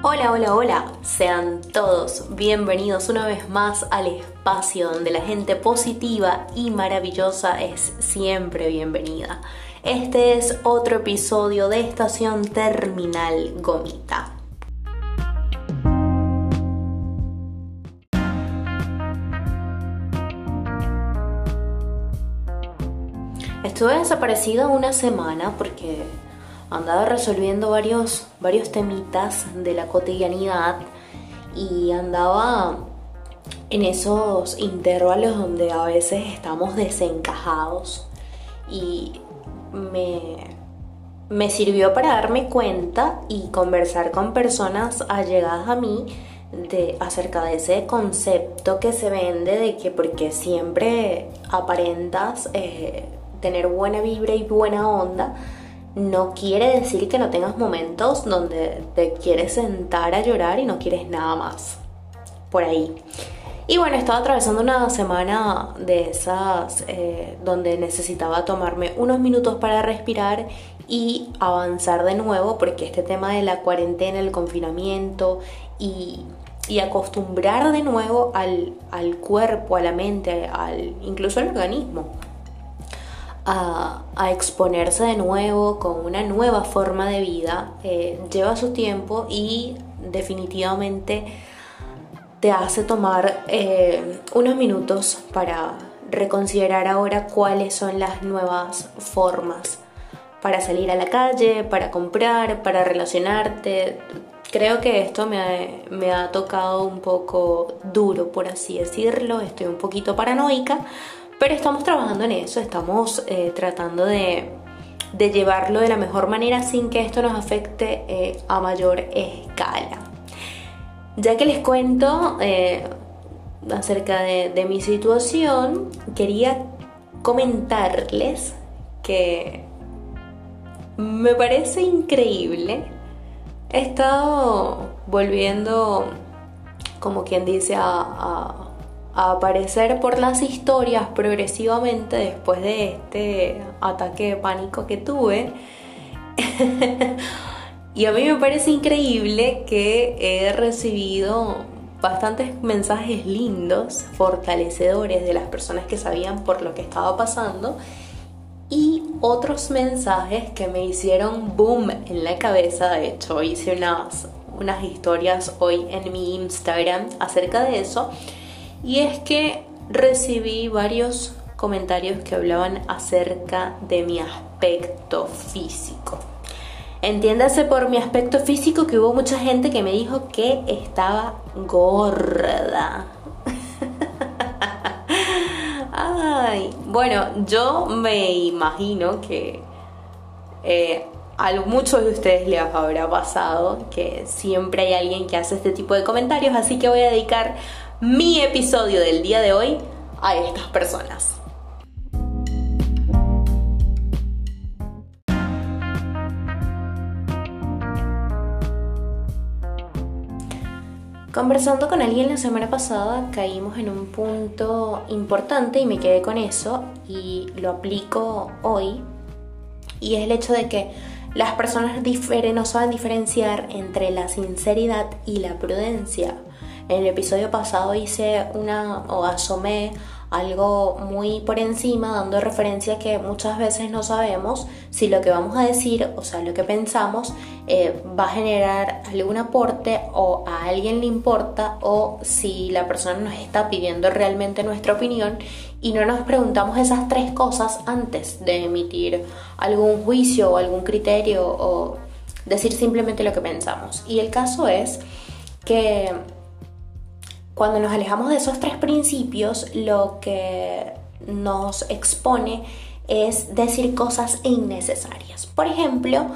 Hola, hola, hola. Sean todos bienvenidos una vez más al espacio donde la gente positiva y maravillosa es siempre bienvenida. Este es otro episodio de Estación Terminal Gomita. Estuve desaparecida una semana porque andaba resolviendo varios, varios temitas de la cotidianidad y andaba en esos intervalos donde a veces estamos desencajados y me, me sirvió para darme cuenta y conversar con personas allegadas a mí de, acerca de ese concepto que se vende de que porque siempre aparentas eh, tener buena vibra y buena onda, no quiere decir que no tengas momentos donde te quieres sentar a llorar y no quieres nada más. Por ahí. Y bueno, estaba atravesando una semana de esas eh, donde necesitaba tomarme unos minutos para respirar y avanzar de nuevo porque este tema de la cuarentena, el confinamiento y, acostumbrar de nuevo al, al, cuerpo, a la mente, al, incluso al organismo a, exponerse de nuevo con una nueva forma de vida eh, lleva su tiempo y definitivamente te hace tomar eh, unos minutos para reconsiderar ahora cuáles son las nuevas formas para salir a la calle, para comprar, para relacionarte. Creo que esto me me ha tocado un poco duro, por así decirlo. Estoy un poquito paranoica, pero estamos trabajando en eso, estamos eh, tratando de, llevarlo de la mejor manera sin que esto nos afecte eh, a mayor escala. Ya que les cuento eh, acerca de, de mi situación, quería comentarles que me parece increíble. He estado volviendo, como quien dice, a aparecer por las historias progresivamente después de este ataque de pánico que tuve. y a mí me parece increíble que he recibido bastantes mensajes lindos, fortalecedores de las personas que sabían por lo que estaba pasando y otros mensajes que me hicieron boom en la cabeza. De hecho, hice unas, unas historias hoy en mi Instagram acerca de eso y es que recibí varios comentarios que hablaban acerca de mi aspecto físico. Entiéndase por mi aspecto físico que hubo mucha gente que me dijo que estaba gorda. Ay, bueno, yo me imagino que eh, a muchos de ustedes les habrá pasado que siempre hay alguien que hace este tipo de comentarios, así que voy a dedicar mi episodio del día de hoy a estas personas. Conversando con alguien la semana pasada caímos en un punto importante y me quedé con eso y lo aplico hoy y es el hecho de que las personas no saben diferenciar entre la sinceridad y la prudencia. En el episodio pasado hice una o asomé algo muy por encima, dando referencia que muchas veces no sabemos si lo que vamos a decir, o sea, lo que pensamos, eh, va a generar algún aporte o a alguien le importa o si la persona nos está pidiendo realmente nuestra opinión y no nos preguntamos esas tres cosas antes de emitir algún juicio o algún criterio o decir simplemente lo que pensamos. Y el caso es que cuando nos alejamos de esos tres principios, lo que nos expone es decir cosas innecesarias. Por ejemplo,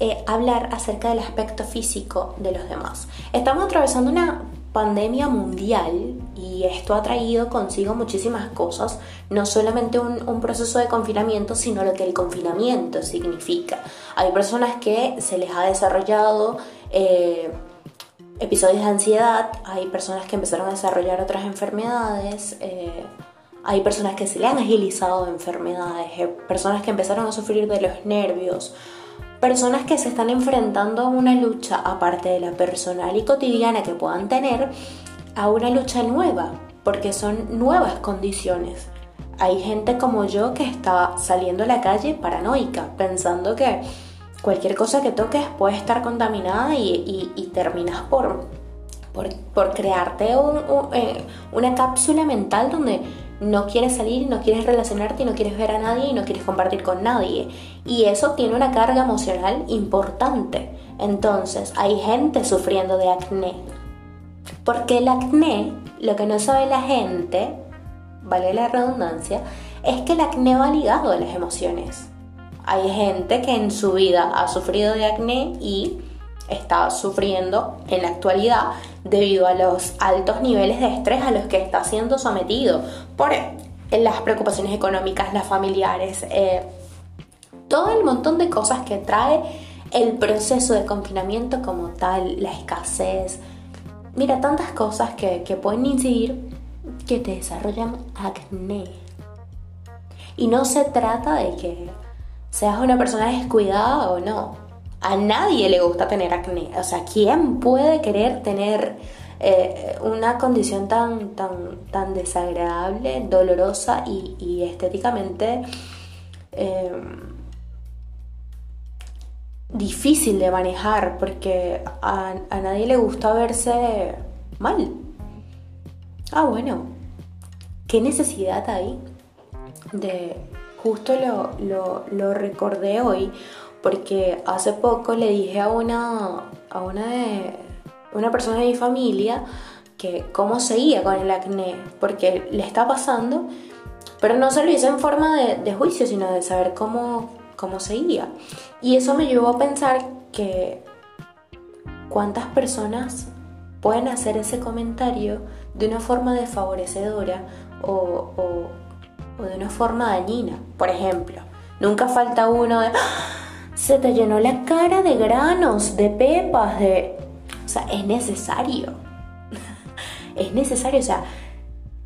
eh, hablar acerca del aspecto físico de los demás. Estamos atravesando una pandemia mundial y esto ha traído consigo muchísimas cosas, no solamente un, proceso de confinamiento, sino lo que el confinamiento significa. Hay personas que se les ha desarrollado... Eh, episodios de ansiedad, hay personas que empezaron a desarrollar otras enfermedades, eh, hay personas que se le han agilizado enfermedades, eh, personas que empezaron a sufrir de los nervios, personas que se están enfrentando a una lucha, aparte de la personal y cotidiana que puedan tener, a una lucha nueva, porque son nuevas condiciones. Hay gente como yo que está saliendo a la calle paranoica, pensando que cualquier cosa que toques puede estar contaminada y, terminas por, por, crearte eh, una cápsula mental donde no quieres salir, no quieres relacionarte, no quieres ver a nadie y no quieres compartir con nadie. Y eso tiene una carga emocional importante. Entonces, hay gente sufriendo de acné. Porque el acné, lo que no sabe la gente, vale la redundancia, es que el acné va ligado a las emociones. Hay gente que en su vida ha sufrido de acné y está sufriendo en la actualidad debido a los altos niveles de estrés a los que está siendo sometido por las preocupaciones económicas, las familiares, eh, todo el montón de cosas que trae el proceso de confinamiento como tal, la escasez. Mira, tantas cosas que, que pueden incidir que te desarrollan acné. Y no se trata de que seas una persona descuidada o no a nadie le gusta tener acné. O sea, ¿quién puede querer tener eh, una condición tan, tan, tan desagradable, dolorosa y, estéticamente em, difícil de manejar? Porque a, nadie le gusta verse mal. Ah, bueno, ¿qué necesidad hay de... Justo lo, lo recordé hoy porque hace poco le dije a una, a una, de, una persona de mi familia que cómo seguía con el acné, porque le está pasando, pero no se lo hice en forma de, juicio, sino de saber cómo, cómo seguía. Y eso me llevó a pensar que cuántas personas pueden hacer ese comentario de una forma desfavorecedora o, o de una forma dañina. Por ejemplo, nunca falta uno de se te llenó la cara de granos, de pepas, de... O sea, es necesario. es necesario, o sea,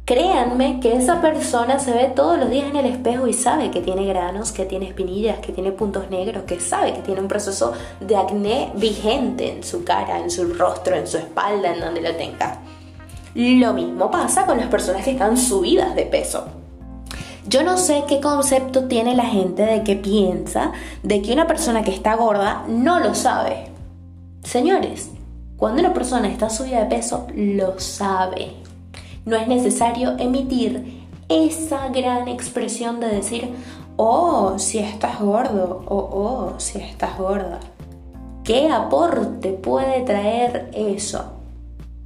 créanme que esa persona se ve todos los días en el espejo y sabe que tiene granos, que tiene espinillas, que tiene puntos negros, que sabe que tiene un proceso de acné vigente en su cara, en su rostro, en su espalda, en donde lo tenga. Lo mismo pasa con las personas que están subidas de peso. Yo no sé qué concepto tiene la gente de que piensa de que una persona que está gorda no lo sabe. Señores, cuando una persona está subida de peso, lo sabe. No es necesario emitir esa gran expresión de decir, oh, si estás gordo, o oh, si estás gorda. ¿Qué aporte puede traer eso?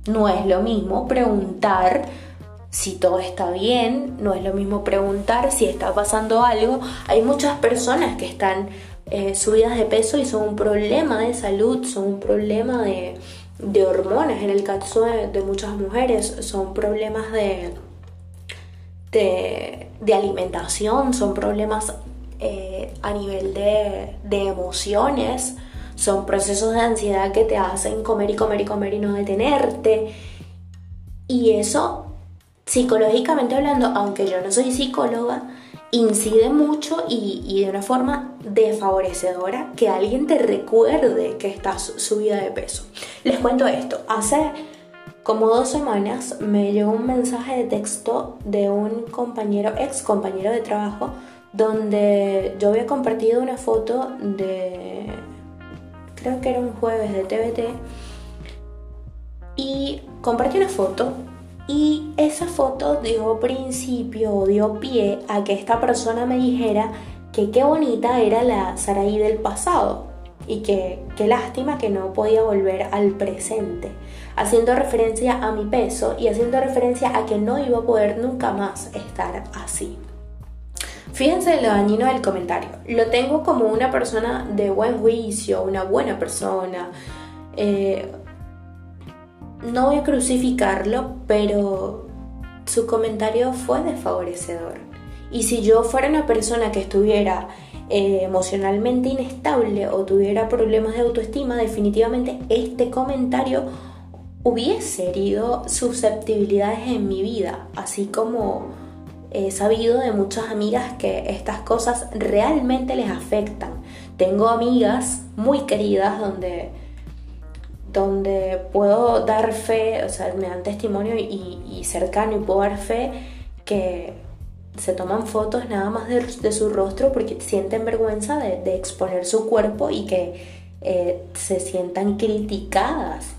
No es lo mismo preguntar si todo está bien, no es lo mismo preguntar si está pasando algo. Hay muchas personas que están eh, subidas de peso y son un problema de salud, son un problema de, hormonas, en el caso de, muchas mujeres, son problemas de, de, alimentación, son problemas eh, a nivel de, de emociones, son procesos de ansiedad que te hacen comer y comer y comer y no detenerte. Y eso psicológicamente hablando, aunque yo no soy psicóloga, incide mucho y, de una forma desfavorecedora que alguien te recuerde que estás subida de peso. Les cuento esto, hace como dos semanas me llegó un mensaje de texto de un compañero, ex compañero de trabajo, donde yo había compartido una foto de, creo que era un jueves de TBT, y compartí una foto y esa foto dio principio dio pie a que esta persona me dijera que qué bonita era la Saraí del pasado y que qué lástima que no podía volver al presente, haciendo referencia a mi peso y haciendo referencia a que no iba a poder nunca más estar así. Fíjense lo dañino del comentario. Lo tengo como una persona de buen juicio, una buena persona, eh, no voy a crucificarlo, pero su comentario fue desfavorecedor. Y si yo fuera una persona que estuviera eh, emocionalmente inestable o tuviera problemas de autoestima, definitivamente este comentario hubiese herido susceptibilidades en mi vida, así como he sabido de muchas amigas que estas cosas realmente les afectan. tengo amigas muy queridas donde, donde puedo dar fe, o sea, me dan testimonio y, cercano y puedo dar fe que se toman fotos nada más de, su rostro porque sienten vergüenza de, exponer su cuerpo y que eh, se sientan criticadas.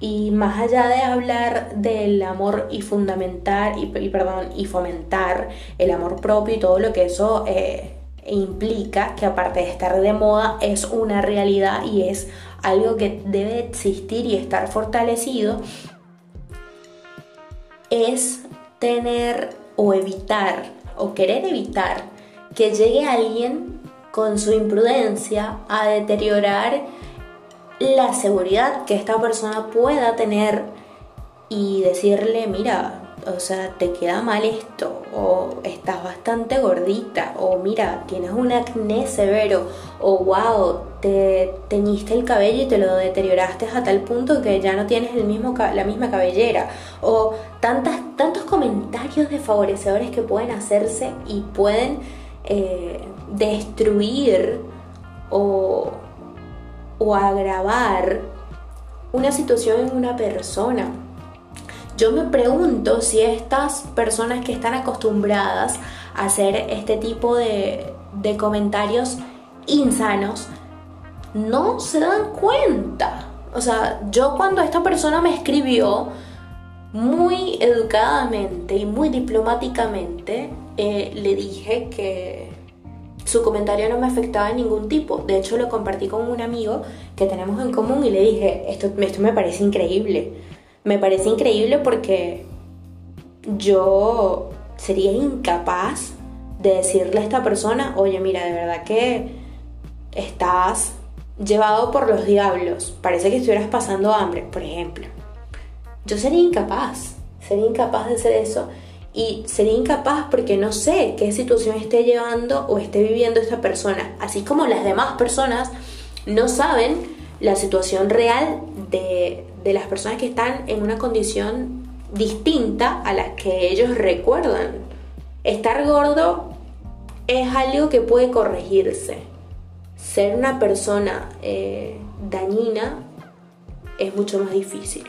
Y más allá de hablar del amor y fundamentar y, perdón, y fomentar el amor propio y todo lo que eso eh, implica, que aparte de estar de moda es una realidad y es algo que debe existir y estar fortalecido, es tener o evitar o querer evitar que llegue alguien con su imprudencia a deteriorar la seguridad que esta persona pueda tener y decirle, mira, o sea, te queda mal esto, o estás bastante gordita, o mira, tienes un acné severo, o wow, te teñiste el cabello y te lo deterioraste a tal punto que ya no tienes la misma cabellera, o tantos comentarios desfavorecedores que pueden hacerse y pueden eh, destruir o o agravar una situación en una persona. Yo me pregunto si estas personas que están acostumbradas a hacer este tipo de, de comentarios insanos no se dan cuenta. O sea, yo cuando esta persona me escribió muy educadamente y muy diplomáticamente, eh, le dije que su comentario no me afectaba de ningún tipo. De hecho, lo compartí con un amigo que tenemos en común y le dije, esto, esto me parece increíble. Me parece increíble porque yo sería incapaz de decirle a esta persona, oye, mira, de verdad que estás llevado por los diablos. Parece que estuvieras pasando hambre, por ejemplo. Yo sería incapaz, sería incapaz de hacer eso y sería incapaz porque no sé qué situación esté llevando o esté viviendo esta persona, así como las demás personas no saben la situación real de, las personas que están en una condición distinta a la que ellos recuerdan. Estar gordo es algo que puede corregirse. Ser una persona eh, dañina es mucho más difícil.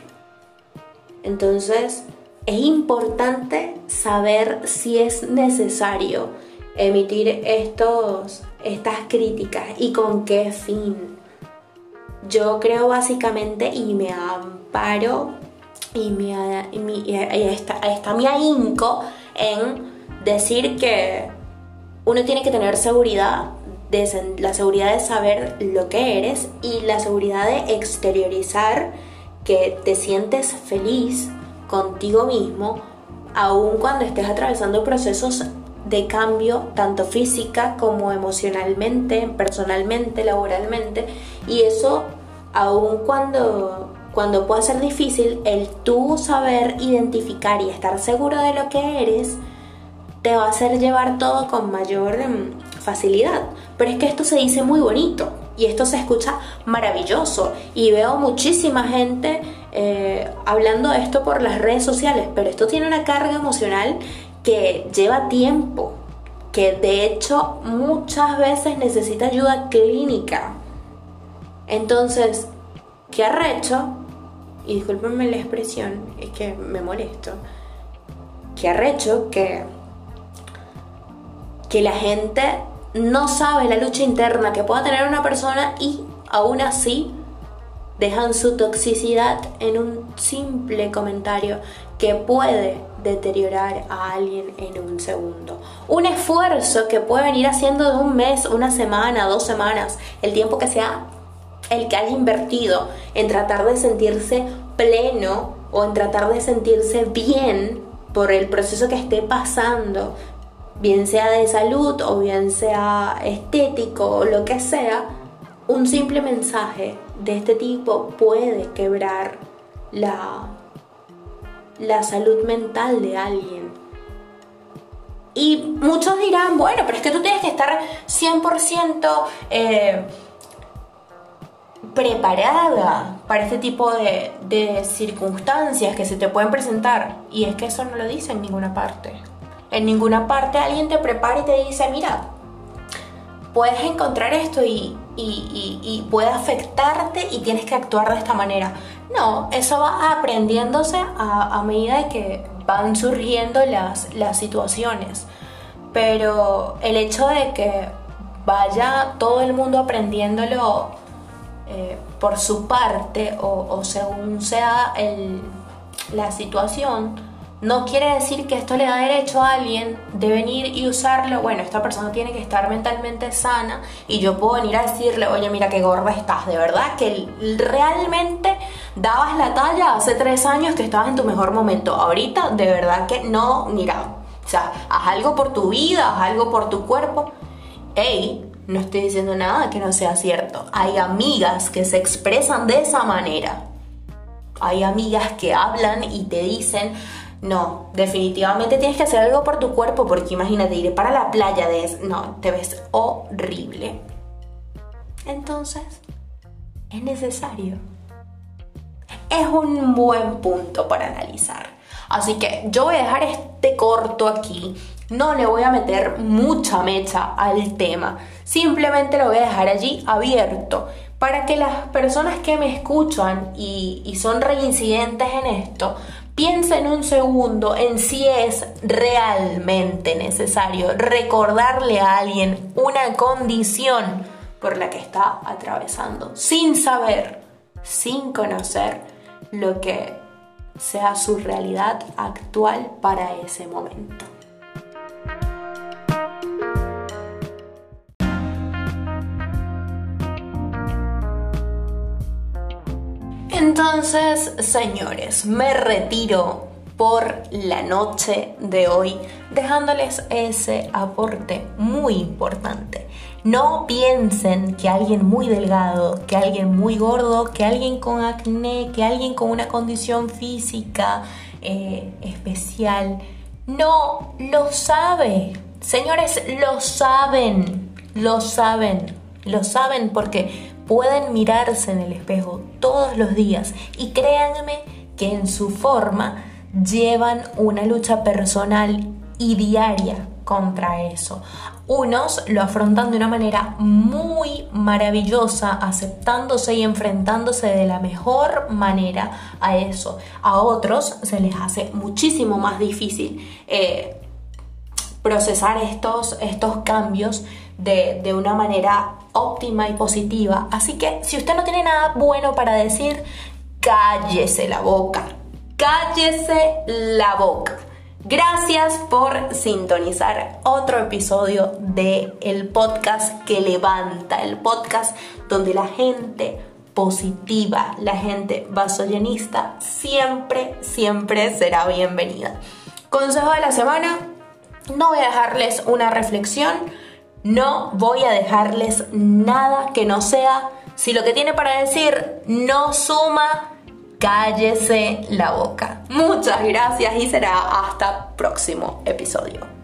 Entonces, es importante saber si es necesario emitir estos, estas críticas y con qué fin. Yo creo básicamente y me amparo y, me, y, está, está mi ahínco en decir que uno tiene que tener seguridad, de, la seguridad de saber lo que eres y la seguridad de exteriorizar que te sientes feliz contigo mismo, aun cuando estés atravesando procesos de cambio, tanto física como emocionalmente, personalmente, laboralmente, y eso aun cuando, cuando pueda ser difícil, el tú saber identificar y estar seguro de lo que eres, te va a hacer llevar todo con mayor em, facilidad. Pero es que esto se dice muy bonito y esto se escucha maravilloso y veo muchísima gente eh, hablando de esto por las redes sociales, pero esto tiene una carga emocional que lleva tiempo, que de hecho muchas veces necesita ayuda clínica. Entonces, ¿qué arrecho? Y discúlpenme la expresión, es que me molesto. ¿Qué arrecho que, que la gente no sabe la lucha interna que pueda tener una persona y aún así dejan su toxicidad en un simple comentario que puede deteriorar a alguien en un segundo. Un esfuerzo que puede venir haciendo de un mes, una semana, dos semanas, el tiempo que sea el que haya invertido en tratar de sentirse pleno o en tratar de sentirse bien por el proceso que esté pasando, bien sea de salud o bien sea estético o lo que sea, un simple mensaje de este tipo puede quebrar la, la salud mental de alguien. Y muchos dirán, bueno, pero es que tú tienes que estar 100% eh, preparada para este tipo de, de circunstancias que se te pueden presentar. Y es que eso no lo dice en ninguna parte. En ninguna parte alguien te prepara y te dice, mira, puedes encontrar esto y, y, puede afectarte y tienes que actuar de esta manera. No, eso va aprendiéndose a, a medida de que van surgiendo las, las situaciones. Pero el hecho de que vaya todo el mundo aprendiéndolo eh, por su parte o, según sea la situación, no quiere decir que esto le da derecho a alguien de venir y usarlo. Bueno, esta persona tiene que estar mentalmente sana y yo puedo venir a decirle, oye, mira qué gorda estás, de verdad que realmente dabas la talla hace tres años que estabas en tu mejor momento. Ahorita, de verdad que no, mira, o sea, haz algo por tu vida, haz algo por tu cuerpo. Ey, no estoy diciendo nada que no sea cierto. Hay amigas que se expresan de esa manera. Hay amigas que hablan y te dicen, no, definitivamente tienes que hacer algo por tu cuerpo porque imagínate, ir para la playa de... No, te ves horrible. Entonces, es necesario. Es un buen punto para analizar. Así que yo voy a dejar este corto aquí no le voy a meter mucha mecha al tema, simplemente lo voy a dejar allí abierto para que las personas que me escuchan y, son reincidentes en esto piensen un segundo en si es realmente necesario recordarle a alguien una condición por la que está atravesando, sin saber, sin conocer lo que sea su realidad actual para ese momento. Entonces, señores, me retiro por la noche de hoy, dejándoles ese aporte muy importante. No piensen que alguien muy delgado, que alguien muy gordo, que alguien con acné, que alguien con una condición física eh, especial, no lo sabe. Señores, lo saben, lo saben, lo saben porque pueden mirarse en el espejo todos los días y créanme que en su forma llevan una lucha personal y diaria contra eso. Unos lo afrontan de una manera muy maravillosa, aceptándose y enfrentándose de la mejor manera a eso. A otros se les hace muchísimo más difícil eh, procesar estos, estos cambios de, de una manera óptima y positiva. Así que si usted no tiene nada bueno para decir, cállese la boca. Cállese la boca. Gracias por sintonizar otro episodio de el podcast que levanta, el podcast donde la gente positiva, la gente vasollenista siempre, siempre será bienvenida. Consejo de la semana, no voy a dejarles una reflexión, no voy a dejarles nada que no sea, si lo que tiene para decir no suma, cállese la boca. Muchas gracias y será hasta próximo episodio.